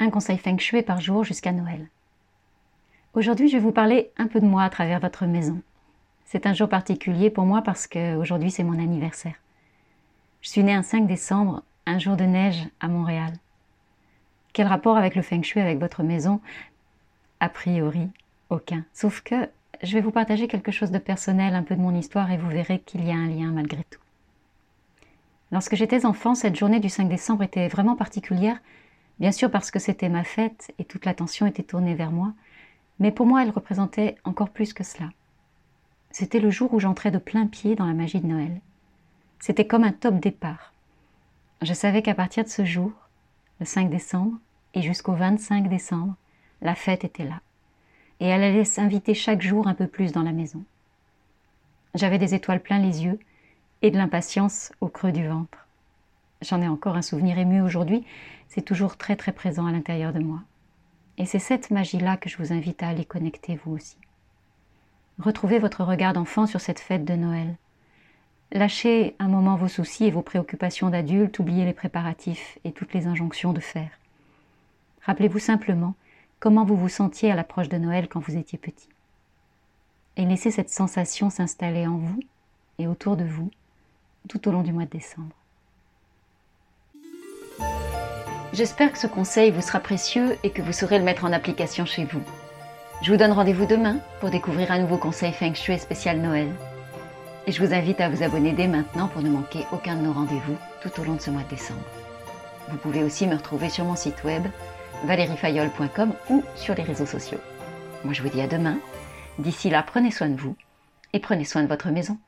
Un conseil feng shui par jour jusqu'à Noël. Aujourd'hui, je vais vous parler un peu de moi à travers votre maison. C'est un jour particulier pour moi parce que aujourd'hui c'est mon anniversaire. Je suis née un 5 décembre, un jour de neige à Montréal. Quel rapport avec le feng shui, avec votre maison? A priori, aucun. Sauf que je vais vous partager quelque chose de personnel, un peu de mon histoire, et vous verrez qu'il y a un lien malgré tout. Lorsque j'étais enfant, cette journée du 5 décembre était vraiment particulière Bien sûr parce que c'était ma fête et toute l'attention était tournée vers moi, mais pour moi elle représentait encore plus que cela. C'était le jour où j'entrais de plein pied dans la magie de Noël. C'était comme un top départ. Je savais qu'à partir de ce jour, le 5 décembre, et jusqu'au 25 décembre, la fête était là. Et elle allait s'inviter chaque jour un peu plus dans la maison. J'avais des étoiles plein les yeux et de l'impatience au creux du ventre. J'en ai encore un souvenir ému aujourd'hui, c'est toujours très très présent à l'intérieur de moi. Et c'est cette magie-là que je vous invite à aller connecter vous aussi. Retrouvez votre regard d'enfant sur cette fête de Noël. Lâchez un moment vos soucis et vos préoccupations d'adulte, oubliez les préparatifs et toutes les injonctions de faire. Rappelez-vous simplement comment vous vous sentiez à l'approche de Noël quand vous étiez petit. Et laissez cette sensation s'installer en vous et autour de vous tout au long du mois de décembre. J'espère que ce conseil vous sera précieux et que vous saurez le mettre en application chez vous. Je vous donne rendez-vous demain pour découvrir un nouveau conseil Feng Shui spécial Noël. Et je vous invite à vous abonner dès maintenant pour ne manquer aucun de nos rendez-vous tout au long de ce mois de décembre. Vous pouvez aussi me retrouver sur mon site web valeriefayol.com ou sur les réseaux sociaux. Moi je vous dis à demain. D'ici là, prenez soin de vous et prenez soin de votre maison.